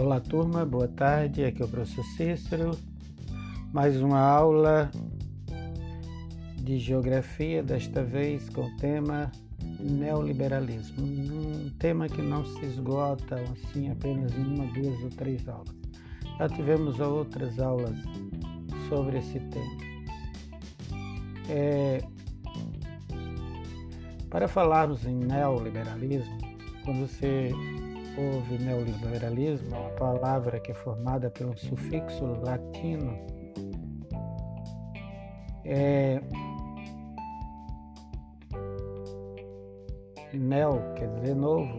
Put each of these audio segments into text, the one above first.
Olá, turma, boa tarde. Aqui é o professor Cícero. Mais uma aula de geografia, desta vez com o tema neoliberalismo. Um tema que não se esgota assim apenas em uma, duas ou três aulas. Já tivemos outras aulas sobre esse tema. É, para falarmos em neoliberalismo, quando você ouve neoliberalismo, uma palavra que é formada pelo sufixo latino, é, neo quer dizer novo,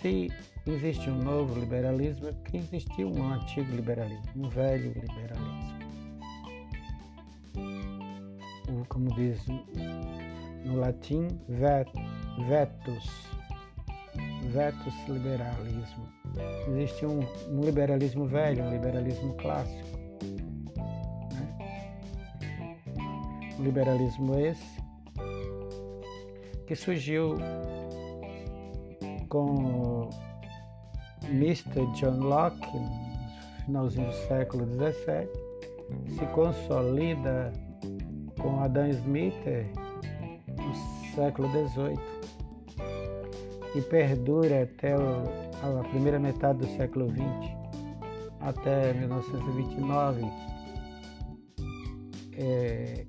se existe um novo liberalismo, é porque existiu um antigo liberalismo, um velho liberalismo. Como diz no latim, vet, vetus, vetus liberalismo. Existe um, um, liberalismo velho, um liberalismo clássico. Né? Um liberalismo esse que surgiu com Mr. John Locke, no finalzinho do século XVII, se consolida com Adam Smith no século XVIII e perdura até a primeira metade do século XX, até 1929. É,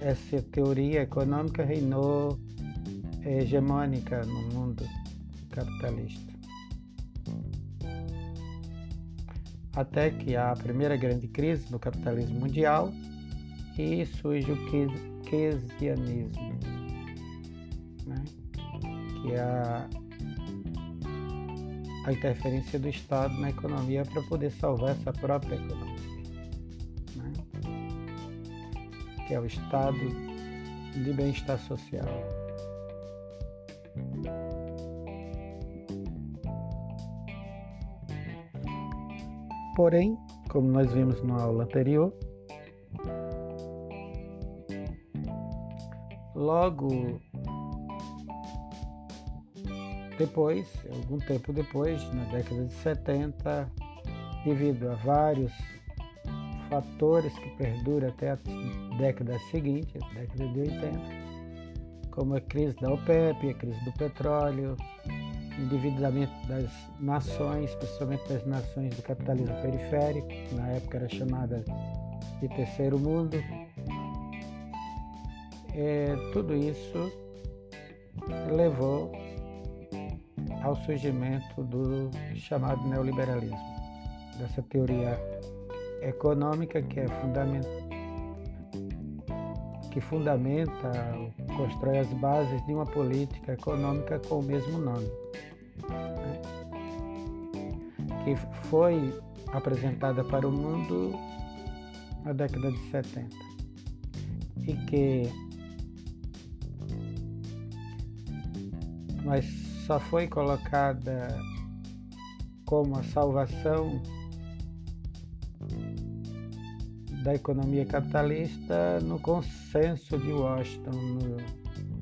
essa teoria econômica reinou hegemônica no mundo capitalista. Até que a primeira grande crise do capitalismo mundial e surge o keynesianismo, né? que é a, a interferência do Estado na economia para poder salvar essa própria economia, né? que é o estado de bem-estar social. Porém, como nós vimos na aula anterior, Logo depois, algum tempo depois, na década de 70, devido a vários fatores que perduram até a década seguinte, a década de 80, como a crise da OPEP, a crise do petróleo, endividamento das nações, especialmente das nações do capitalismo periférico, que na época era chamada de terceiro mundo, é, tudo isso levou ao surgimento do chamado neoliberalismo, dessa teoria econômica que é fundamental que fundamenta, constrói as bases de uma política econômica com o mesmo nome, né? que foi apresentada para o mundo na década de 70 e que mas só foi colocada como a salvação da economia capitalista no consenso de Washington no,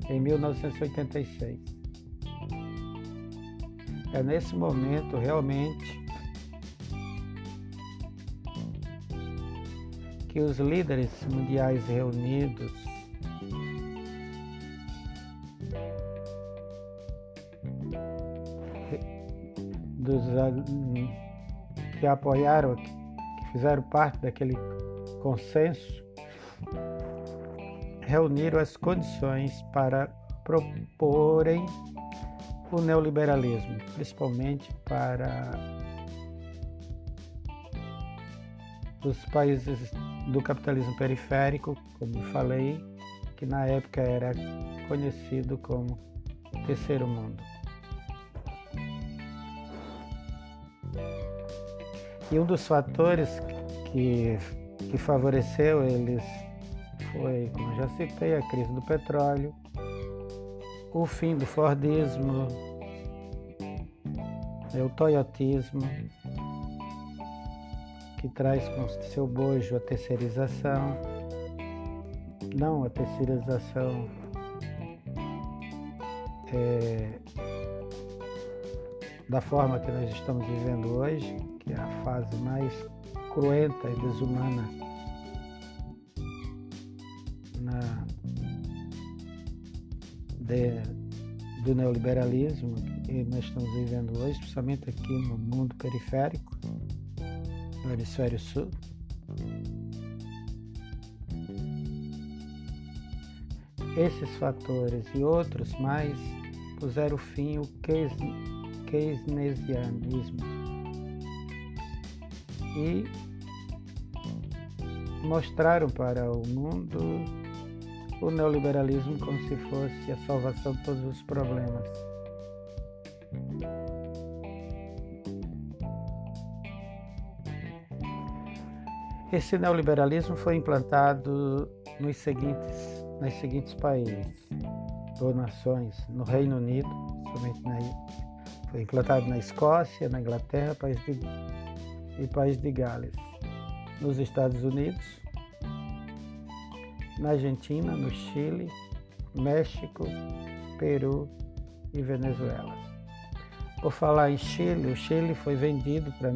em 1986. É nesse momento realmente que os líderes mundiais reunidos que apoiaram, que fizeram parte daquele consenso, reuniram as condições para proporem o neoliberalismo, principalmente para os países do capitalismo periférico, como falei, que na época era conhecido como terceiro mundo. E um dos fatores que, que favoreceu eles foi, como já citei, a crise do petróleo, o fim do Fordismo, o Toyotismo, que traz com seu bojo a terceirização, não a terceirização é, da forma que nós estamos vivendo hoje, que é a fase mais cruenta e desumana na, de, do neoliberalismo que nós estamos vivendo hoje, principalmente aqui no mundo periférico, no hemisfério sul. Esses fatores e outros mais puseram fim ao keynesianismo e mostraram para o mundo o neoliberalismo como se fosse a salvação de todos os problemas. Esse neoliberalismo foi implantado nos seguintes nos seguintes países ou nações, no Reino Unido, somente na, foi implantado na Escócia, na Inglaterra país de, e país de Gales, nos Estados Unidos, na Argentina, no Chile, México, Peru e Venezuela. Por falar em Chile, o Chile foi vendido para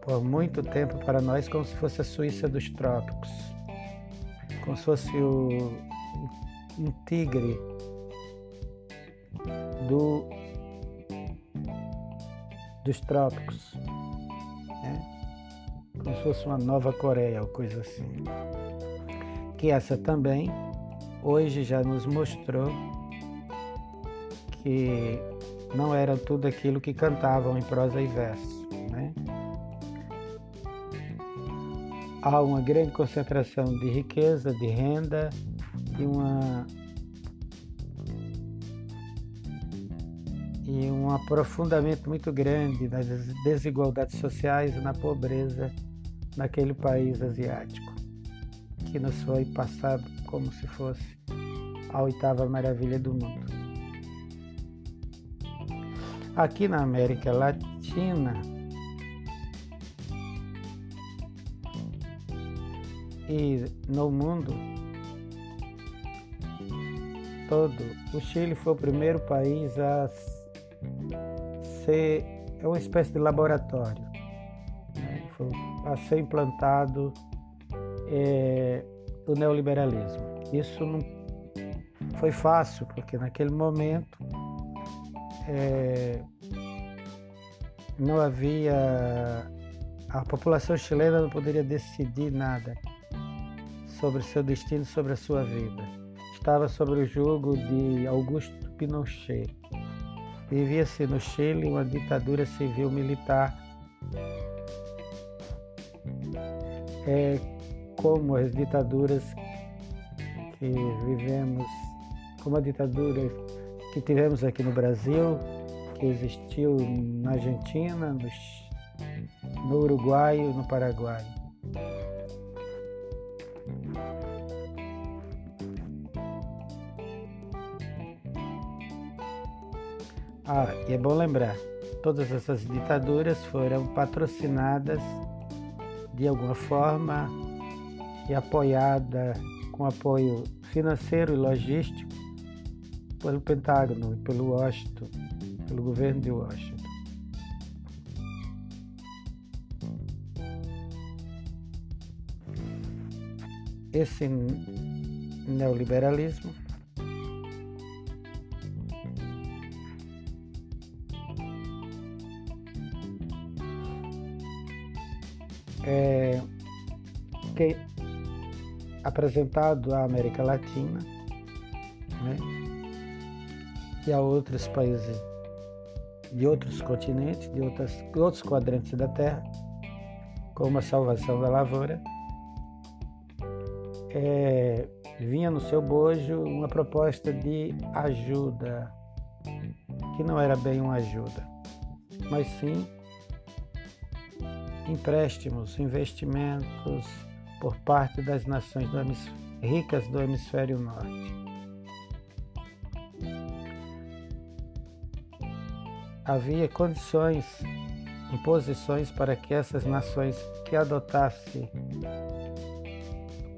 por muito tempo para nós como se fosse a Suíça dos trópicos como se fosse o, um tigre do, dos trópicos, né? como se fosse uma nova Coreia ou coisa assim. Que essa também hoje já nos mostrou que não era tudo aquilo que cantavam em prosa e verso. Né? há uma grande concentração de riqueza, de renda e uma e um aprofundamento muito grande das desigualdades sociais e na pobreza naquele país asiático, que nos foi passado como se fosse a oitava maravilha do mundo. Aqui na América Latina, e no mundo todo, o Chile foi o primeiro país a ser é uma espécie de laboratório, né? a ser implantado é, o neoliberalismo. Isso não foi fácil, porque naquele momento é, não havia a população chilena não poderia decidir nada sobre seu destino, sobre a sua vida. Estava sobre o jugo de Augusto Pinochet. Vivia-se no Chile uma ditadura civil-militar. É como as ditaduras que vivemos, como a ditadura que tivemos aqui no Brasil, que existiu na Argentina, no, no Uruguai e no Paraguai. Ah, e é bom lembrar, todas essas ditaduras foram patrocinadas de alguma forma e apoiada com apoio financeiro e logístico pelo Pentágono e pelo Washington, pelo governo de Washington. Esse neoliberalismo é, que apresentado à América Latina né, e a outros países de outros continentes, de outras, outros quadrantes da Terra, como a salvação da lavoura, é, vinha no seu bojo uma proposta de ajuda, que não era bem uma ajuda, mas sim empréstimos, investimentos por parte das nações do ricas do hemisfério norte. Havia condições, imposições para que essas nações que adotassem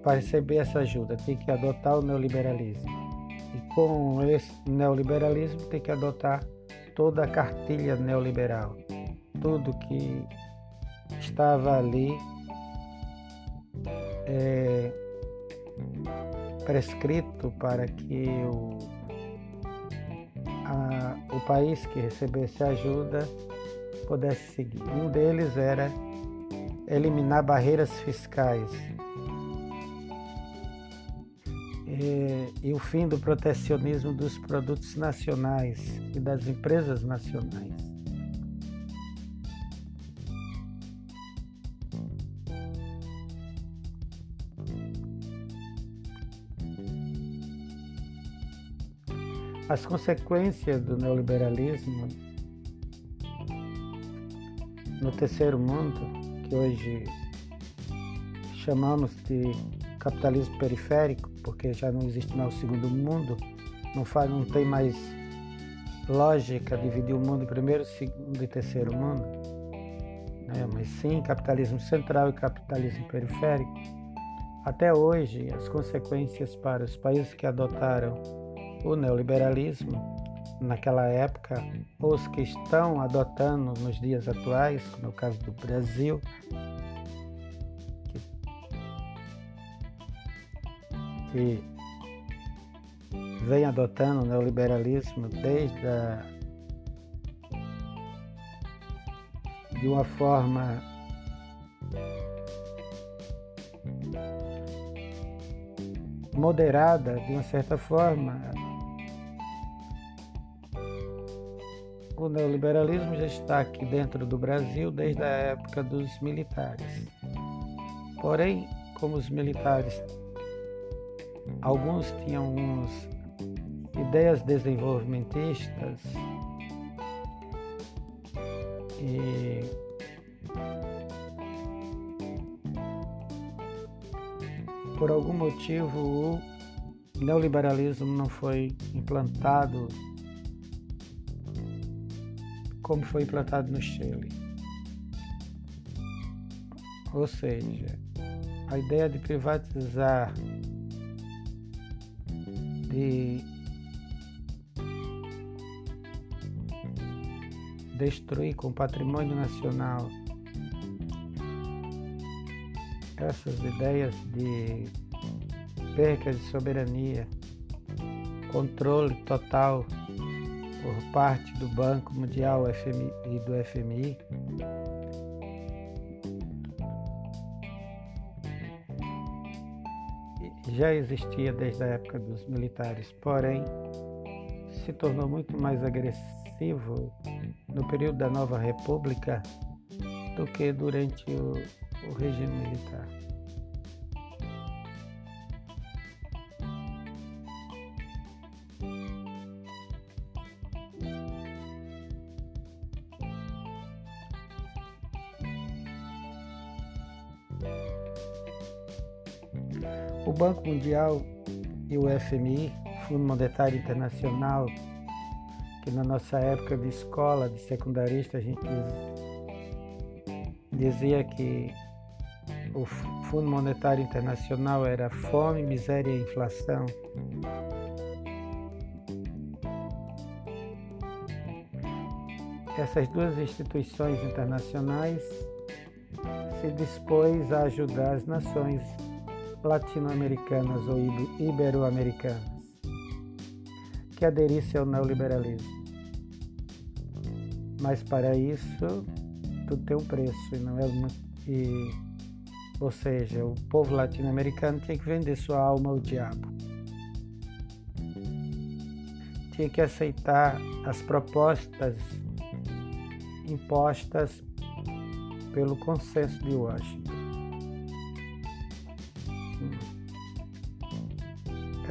para receber essa ajuda, tinham que adotar o neoliberalismo. E com esse neoliberalismo tem que adotar toda a cartilha neoliberal, tudo que estava ali é, prescrito para que o, a, o país que recebesse ajuda pudesse seguir. Um deles era eliminar barreiras fiscais e, e o fim do protecionismo dos produtos nacionais e das empresas nacionais. As consequências do neoliberalismo no terceiro mundo, que hoje chamamos de capitalismo periférico, porque já não existe mais o segundo mundo, não, faz, não tem mais lógica dividir o mundo em primeiro, segundo e terceiro mundo, né? mas sim capitalismo central e capitalismo periférico. Até hoje, as consequências para os países que adotaram o neoliberalismo naquela época, os que estão adotando nos dias atuais, como é o caso do Brasil, que vem adotando o neoliberalismo desde a, de uma forma moderada, de uma certa forma. O neoliberalismo já está aqui dentro do Brasil desde a época dos militares. Porém, como os militares Alguns tinham uns ideias desenvolvimentistas e por algum motivo o neoliberalismo não foi implantado como foi implantado no Chile. Ou seja, a ideia de privatizar de destruir com patrimônio nacional essas ideias de perca de soberania, controle total por parte do Banco Mundial FMI e do FMI já existia desde a época dos militares, porém se tornou muito mais agressivo no período da Nova República do que durante o, o regime militar. Banco Mundial e o FMI, Fundo Monetário Internacional, que na nossa época de escola, de secundarista, a gente dizia que o Fundo Monetário Internacional era fome, miséria e inflação. Essas duas instituições internacionais se dispôs a ajudar as nações latino-americanas ou ibero-americanas que aderissem ao neoliberalismo. Mas para isso tudo tem um preço e não é e, ou seja, o povo latino-americano tinha que vender sua alma ao diabo. Tinha que aceitar as propostas impostas pelo consenso de Washington.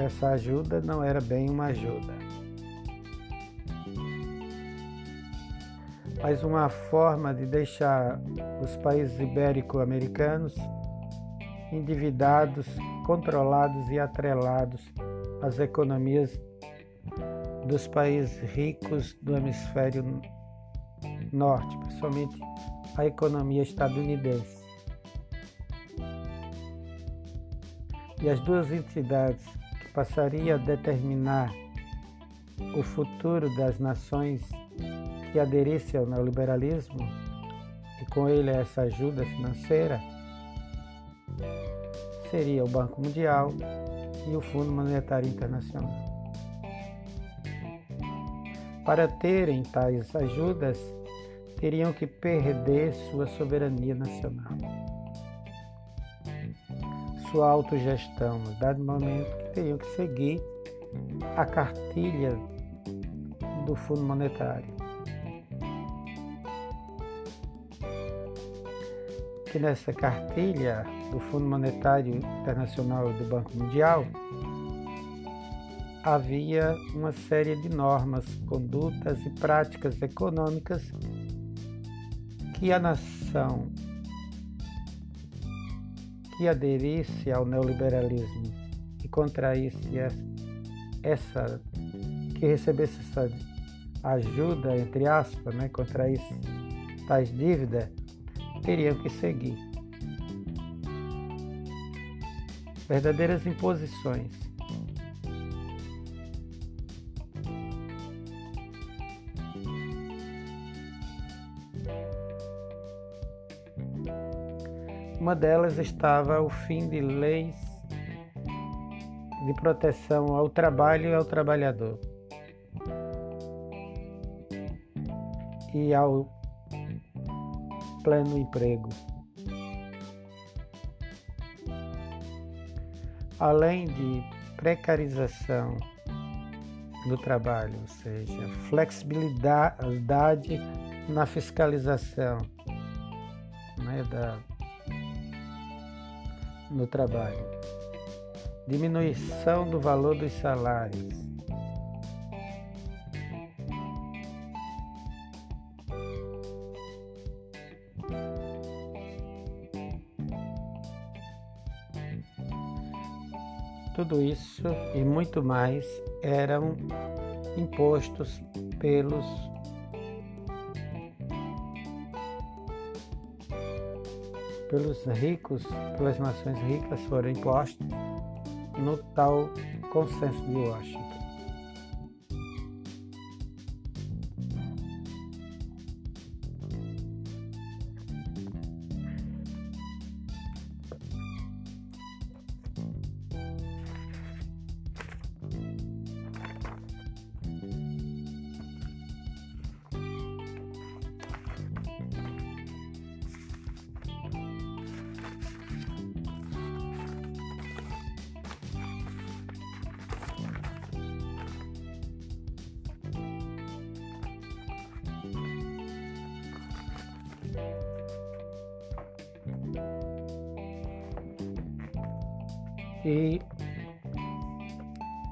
Essa ajuda não era bem uma ajuda, mas uma forma de deixar os países ibérico-americanos endividados, controlados e atrelados às economias dos países ricos do hemisfério norte, principalmente a economia estadunidense. E as duas entidades passaria a determinar o futuro das nações que aderissem ao neoliberalismo e com ele essa ajuda financeira seria o Banco Mundial e o Fundo Monetário Internacional. Para terem tais ajudas, teriam que perder sua soberania nacional, sua autogestão, no dado momento que teriam que seguir a cartilha do Fundo Monetário. Que nessa cartilha do Fundo Monetário Internacional e do Banco Mundial havia uma série de normas, condutas e práticas econômicas que a nação que aderisse ao neoliberalismo e contraísse essa, que recebesse essa ajuda, entre aspas, né, contraísse tais dívidas, teriam que seguir. Verdadeiras imposições. Uma delas estava o fim de leis de proteção ao trabalho e ao trabalhador e ao pleno emprego. Além de precarização do trabalho, ou seja, flexibilidade na fiscalização né, da, no trabalho, diminuição do valor dos salários, Tudo isso e muito mais eram impostos pelos pelos ricos, pelas nações ricas, foram impostos no tal consenso de Washington. E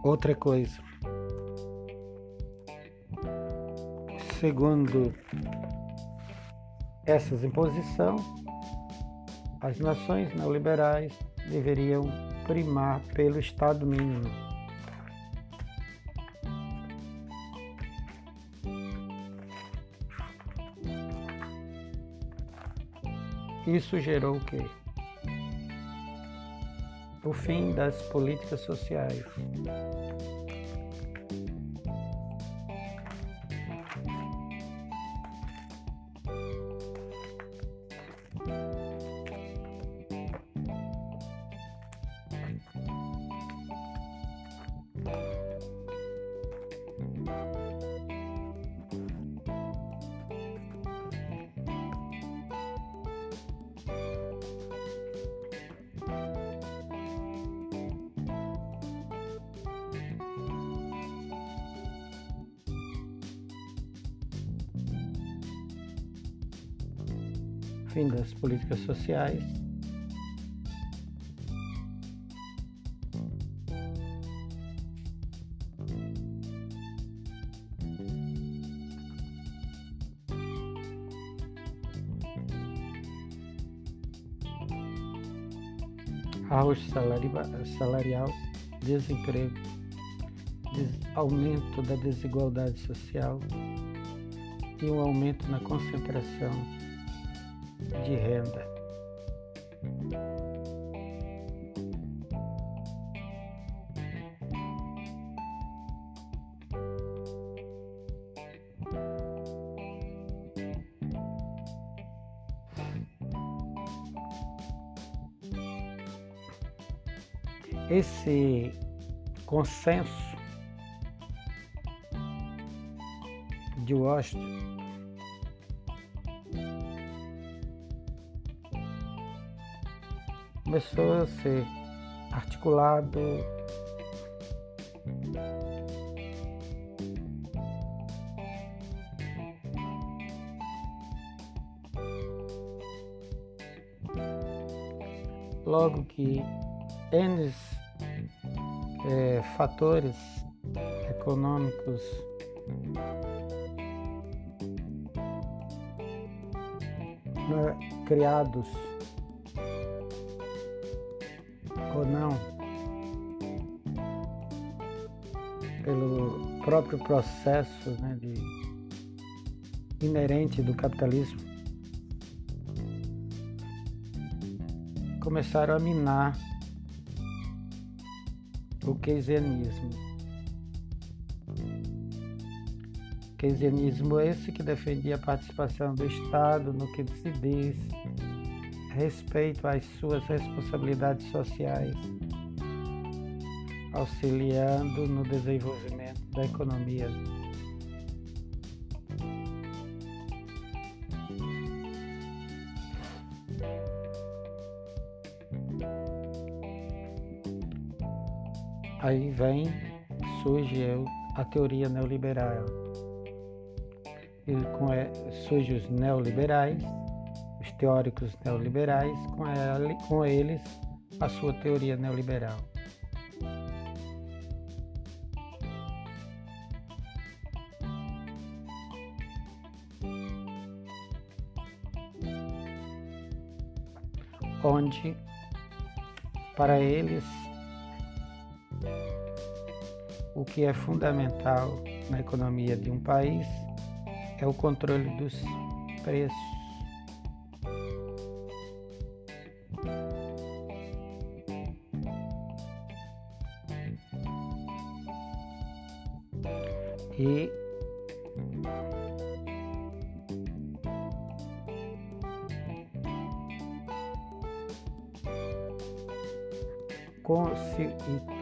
outra coisa, segundo essas imposições, as nações neoliberais deveriam primar pelo Estado mínimo. Isso gerou o quê? O fim das políticas sociais. Fim das políticas sociais, arroz salarial, desemprego, aumento da desigualdade social e um aumento na concentração de renda. Esse consenso de Washington começou a ser articulado. Logo que N é, fatores econômicos né, criados próprio processo né, de, inerente do capitalismo começaram a minar o keynesianismo. Keynesianismo esse que defendia a participação do Estado no que se diz respeito às suas responsabilidades sociais, auxiliando no desenvolvimento da economia. Aí vem, surge a teoria neoliberal. E com, surge os neoliberais, os teóricos neoliberais, com, com eles a sua teoria neoliberal. Onde, para eles, o que é fundamental na economia de um país é o controle dos preços.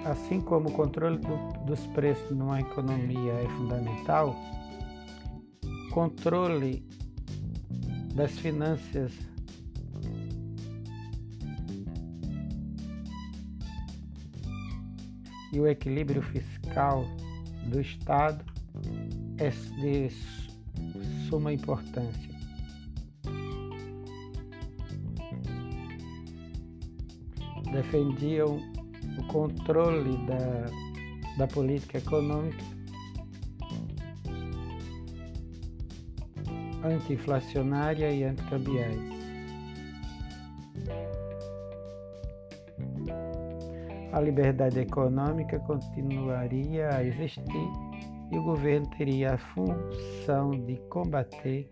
Assim como o controle do, dos preços numa economia é fundamental, controle das finanças e o equilíbrio fiscal do Estado é de suma importância. Defendiam o controle da, da política econômica anti-inflacionária e anticambiais. A liberdade econômica continuaria a existir e o governo teria a função de combater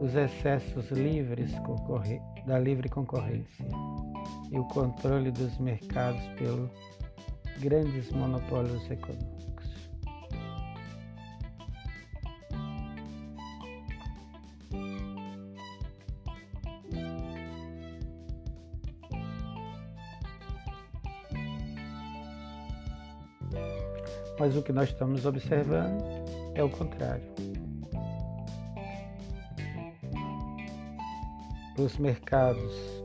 os excessos livres da livre concorrência e o controle dos mercados pelos grandes monopólios econômicos. Mas o que nós estamos observando é o contrário. Os mercados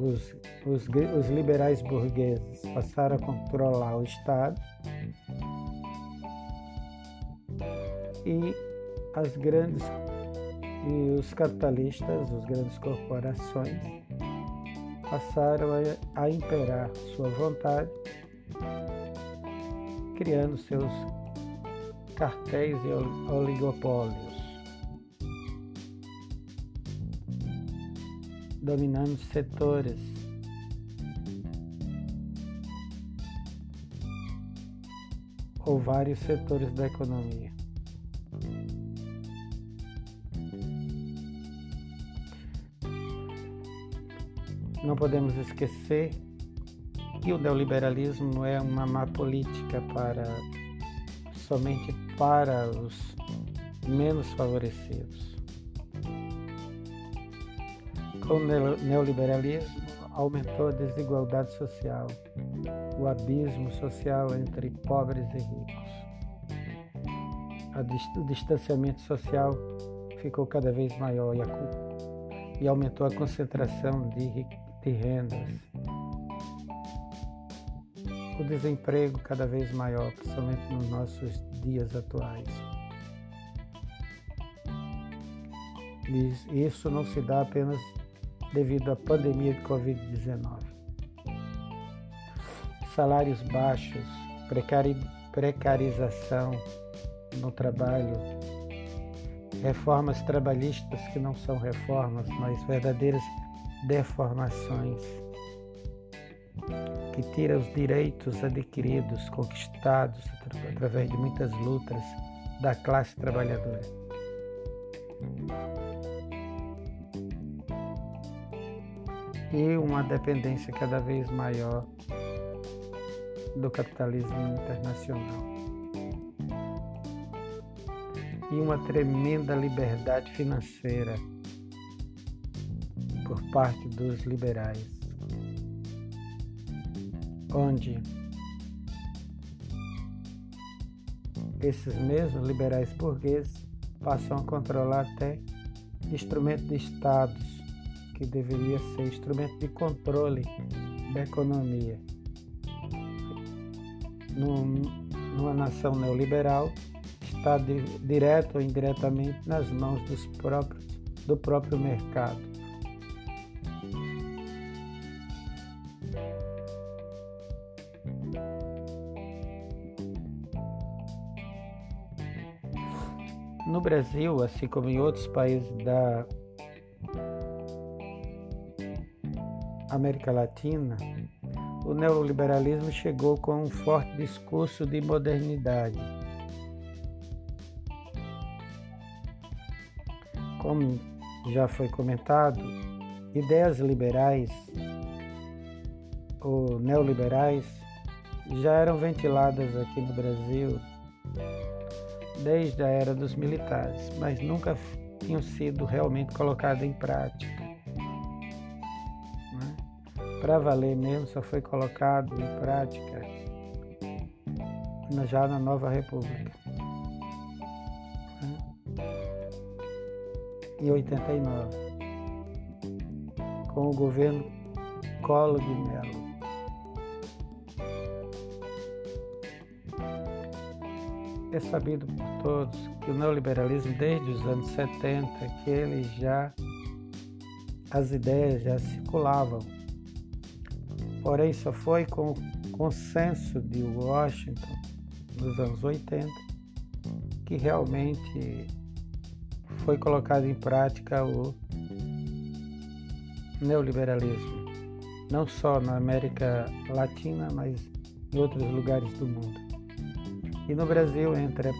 os, os, os liberais burgueses passaram a controlar o Estado e as grandes e os capitalistas, as grandes corporações passaram a, a imperar sua vontade, criando seus cartéis e oligopólios. dominando setores. Ou vários setores da economia. Não podemos esquecer que o neoliberalismo não é uma má política para somente para os menos favorecidos Com o neoliberalismo, aumentou a desigualdade social, o abismo social entre pobres e ricos. O distanciamento social ficou cada vez maior e, e aumentou a concentração de, de rendas. O desemprego cada vez maior, principalmente nos nossos dias atuais. Isso não se dá apenas devido à pandemia de Covid-19. Salários baixos, precari precarização no trabalho, reformas trabalhistas que não são reformas, mas verdadeiras deformações, que tiram os direitos adquiridos, conquistados através de muitas lutas da classe trabalhadora. E uma dependência cada vez maior do capitalismo internacional. E uma tremenda liberdade financeira por parte dos liberais, onde esses mesmos liberais burgueses passam a controlar até instrumentos de estados, que deveria ser instrumento de controle da economia. Num, numa nação neoliberal, está direto ou indiretamente nas mãos dos próprios, do próprio mercado. No Brasil, assim como em outros países da América Latina, o neoliberalismo chegou com um forte discurso de modernidade. Como já foi comentado, ideias liberais ou neoliberais já eram ventiladas aqui no Brasil desde a era dos militares, mas nunca tinham sido realmente colocadas em prática. Para valer mesmo, só foi colocado em prática já na nova República. Né? Em 89, com o governo Collor de Mello. É sabido por todos que o neoliberalismo, desde os anos 70, que ele já, as ideias já circulavam. Porém, só foi com o consenso de Washington, nos anos 80, que realmente foi colocado em prática o neoliberalismo, não só na América Latina, mas em outros lugares do mundo. E no Brasil entra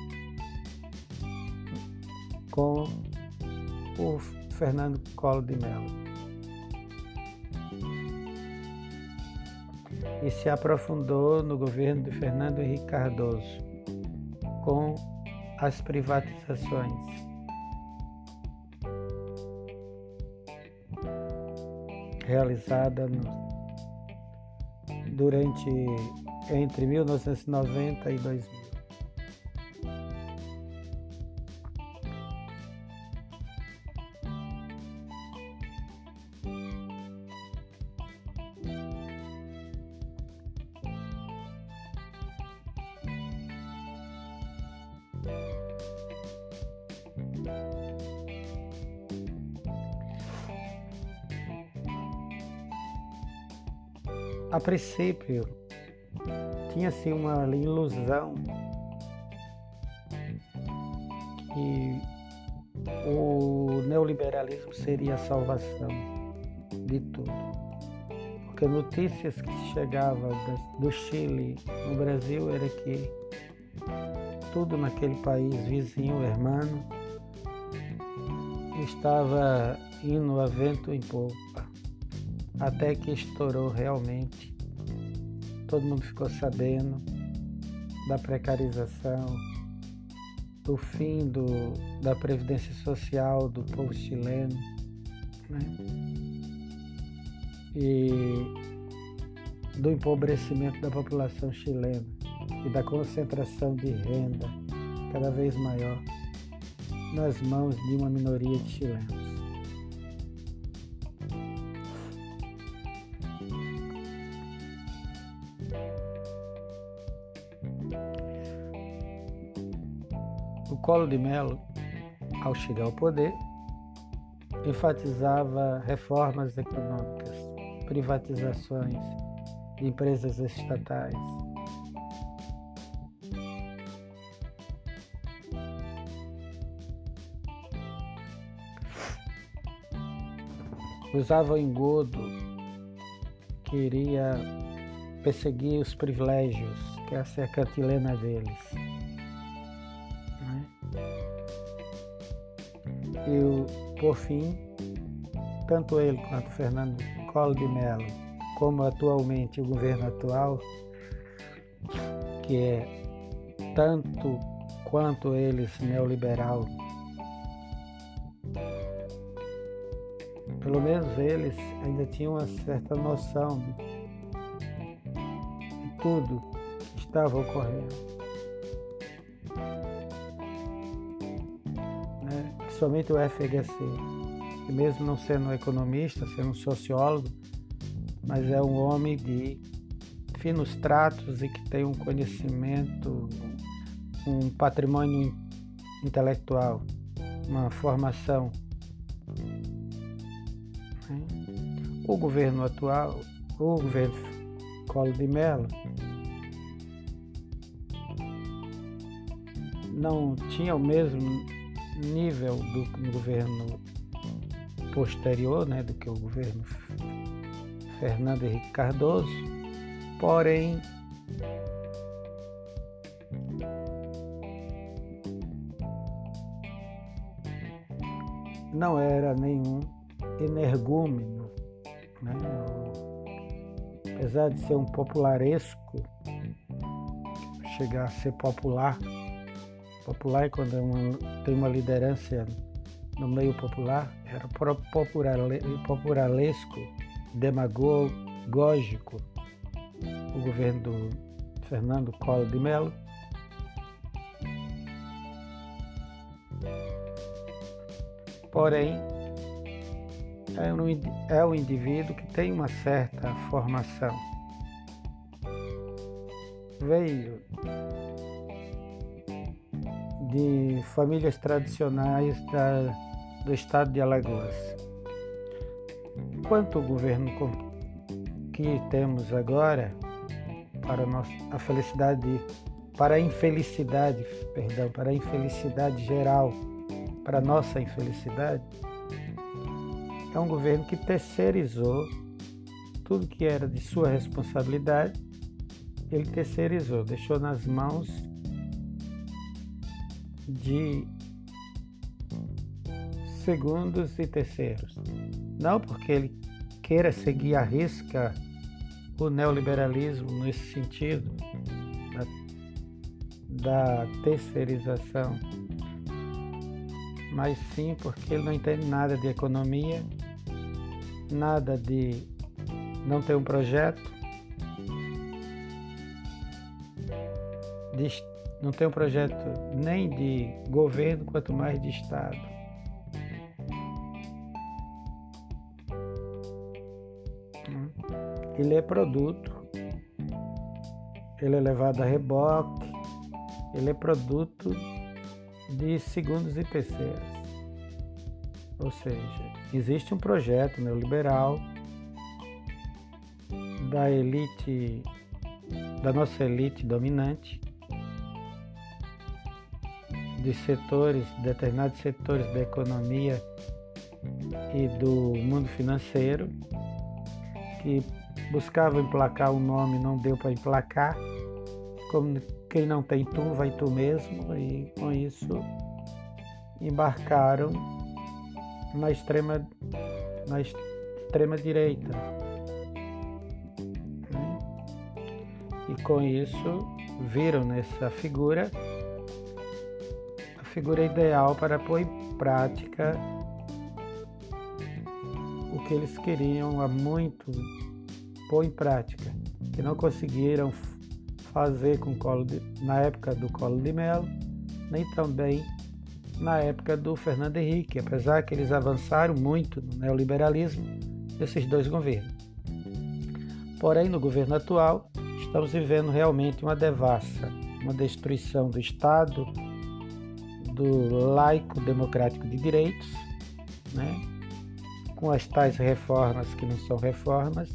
com o Fernando Collor de Mello. E se aprofundou no governo de Fernando Henrique Cardoso, com as privatizações. Realizada no, durante entre 1990 e 2000. A princípio tinha-se uma ilusão que o neoliberalismo seria a salvação de tudo. Porque notícias que chegavam do Chile no Brasil era que tudo naquele país vizinho, hermano, estava indo a vento em popa até que estourou realmente. Todo mundo ficou sabendo da precarização, do fim do, da previdência social do povo chileno. Né? e do empobrecimento da população chilena e da concentração de renda cada vez maior nas mãos de uma minoria de chilenos. Colo de Melo, ao chegar ao poder, enfatizava reformas econômicas, privatizações de empresas estatais. Usava o engodo, queria perseguir os privilégios, que é a deles. E, por fim, tanto ele quanto Fernando Collor de Mello, como atualmente o governo atual, que é tanto quanto eles neoliberal, pelo menos eles ainda tinham uma certa noção de tudo que estava ocorrendo. Somente o FHC, mesmo não sendo um economista, sendo um sociólogo, mas é um homem de finos tratos e que tem um conhecimento, um patrimônio intelectual, uma formação o governo atual, o governo Collor de Mello, não tinha o mesmo nível do governo posterior, né, do que o governo Fernando Henrique Cardoso, porém não era nenhum energúmeno né? Apesar de ser um popularesco, chegar a ser popular, popular é quando é uma, tem uma liderança no meio popular, era populesco, demagógico, o governo do Fernando Collor de Mello. Porém, é um, é um indivíduo que tem uma certa formação. Veio de famílias tradicionais da, do estado de Alagoas. Quanto o governo que temos agora, para a, nossa, a felicidade, para a infelicidade, perdão, para a infelicidade geral, para a nossa infelicidade, é um governo que terceirizou tudo que era de sua responsabilidade, ele terceirizou, deixou nas mãos de segundos e terceiros. Não porque ele queira seguir a risca o neoliberalismo nesse sentido da, da terceirização, mas sim porque ele não entende nada de economia nada de não ter um projeto, de, não ter um projeto nem de governo, quanto mais de Estado. Ele é produto, ele é levado a reboque, ele é produto de segundos e terceiros. Ou seja, existe um projeto neoliberal da elite, da nossa elite dominante, de setores, determinados setores da economia e do mundo financeiro, que buscava emplacar um nome, não deu para emplacar, como quem não tem tu, vai tu mesmo, e com isso embarcaram na extrema, na extrema direita. E com isso viram nessa figura figura ideal para pôr em prática o que eles queriam há muito pôr em prática, que não conseguiram fazer com colo de, na época do Colo de Mello, nem também na época do Fernando Henrique, apesar que eles avançaram muito no neoliberalismo desses dois governos. Porém, no governo atual, estamos vivendo realmente uma devassa, uma destruição do Estado, do laico democrático de direitos, né? com as tais reformas que não são reformas,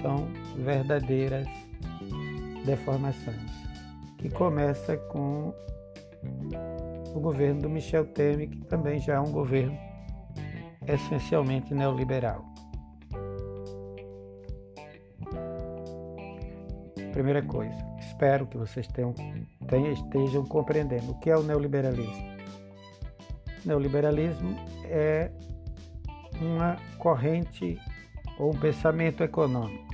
são verdadeiras deformações, que começa com o governo do Michel Temer, que também já é um governo essencialmente neoliberal. Primeira coisa, espero que vocês tenham, tenham, estejam compreendendo o que é o neoliberalismo. Neoliberalismo é uma corrente ou um pensamento econômico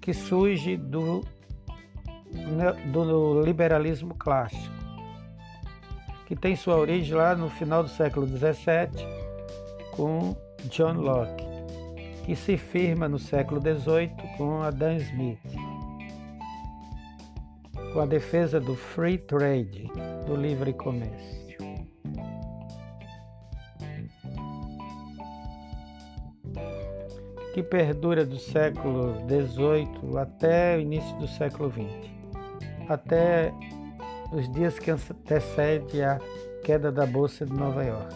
que surge do, do liberalismo clássico, que tem sua origem lá no final do século XVII com John Locke, que se firma no século XVIII com Adam Smith, com a defesa do free trade, do livre comércio. que perdura do século XVIII até o início do século XX, até os dias que antecedem a queda da Bolsa de Nova York.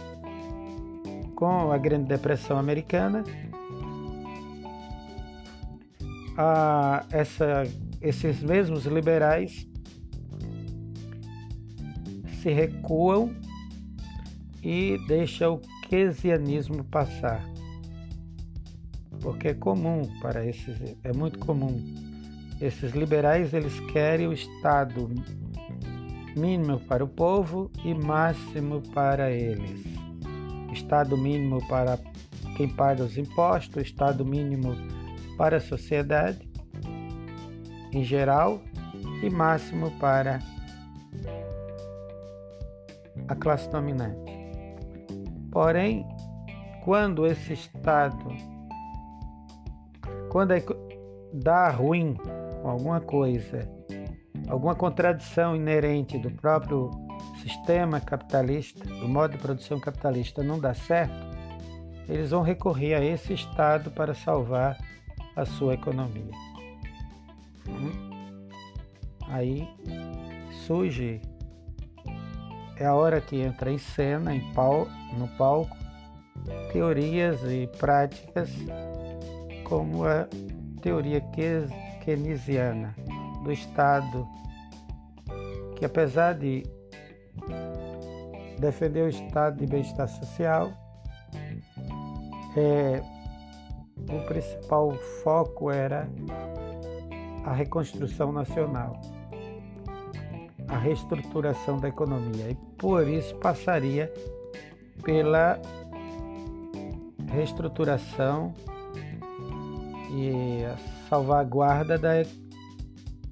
Com a Grande Depressão Americana, a, essa, esses mesmos liberais se recuam e deixam o keynesianismo passar porque é comum para esses, é muito comum. Esses liberais eles querem o Estado mínimo para o povo e máximo para eles. Estado mínimo para quem paga os impostos, Estado mínimo para a sociedade em geral e máximo para a classe dominante. Porém, quando esse Estado quando é dá ruim alguma coisa, alguma contradição inerente do próprio sistema capitalista, do modo de produção capitalista não dá certo, eles vão recorrer a esse Estado para salvar a sua economia. Hum? Aí surge, é a hora que entra em cena, em pau, no palco, teorias e práticas como a teoria keynesiana do Estado, que apesar de defender o estado de bem-estar social, é, o principal foco era a reconstrução nacional, a reestruturação da economia, e por isso passaria pela reestruturação e a salvaguarda da,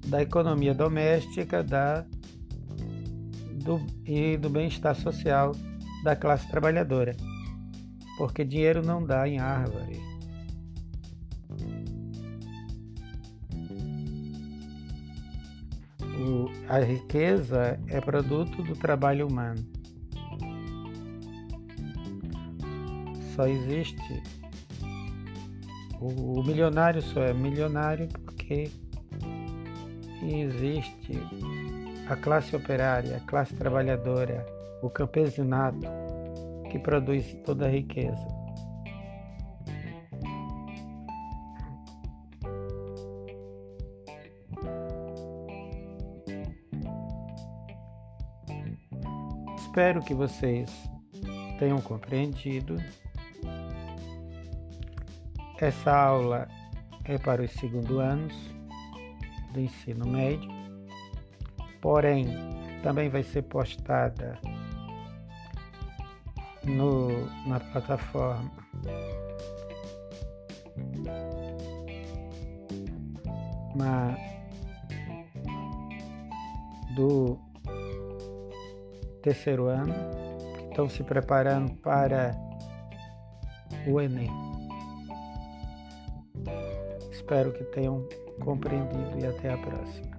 da economia doméstica da, do, e do bem-estar social da classe trabalhadora, porque dinheiro não dá em árvore. A riqueza é produto do trabalho humano. Só existe o, milionário só é milionário porque existe a classe operária, a classe trabalhadora, o campesinato que produz toda a riqueza. Espero que vocês tenham compreendido. Essa aula é para os segundo anos do ensino médio, porém também vai ser postada no, na plataforma. Na, do terceiro ano, que estão se preparando para o Enem. Espero que tenham compreendido e até a próxima.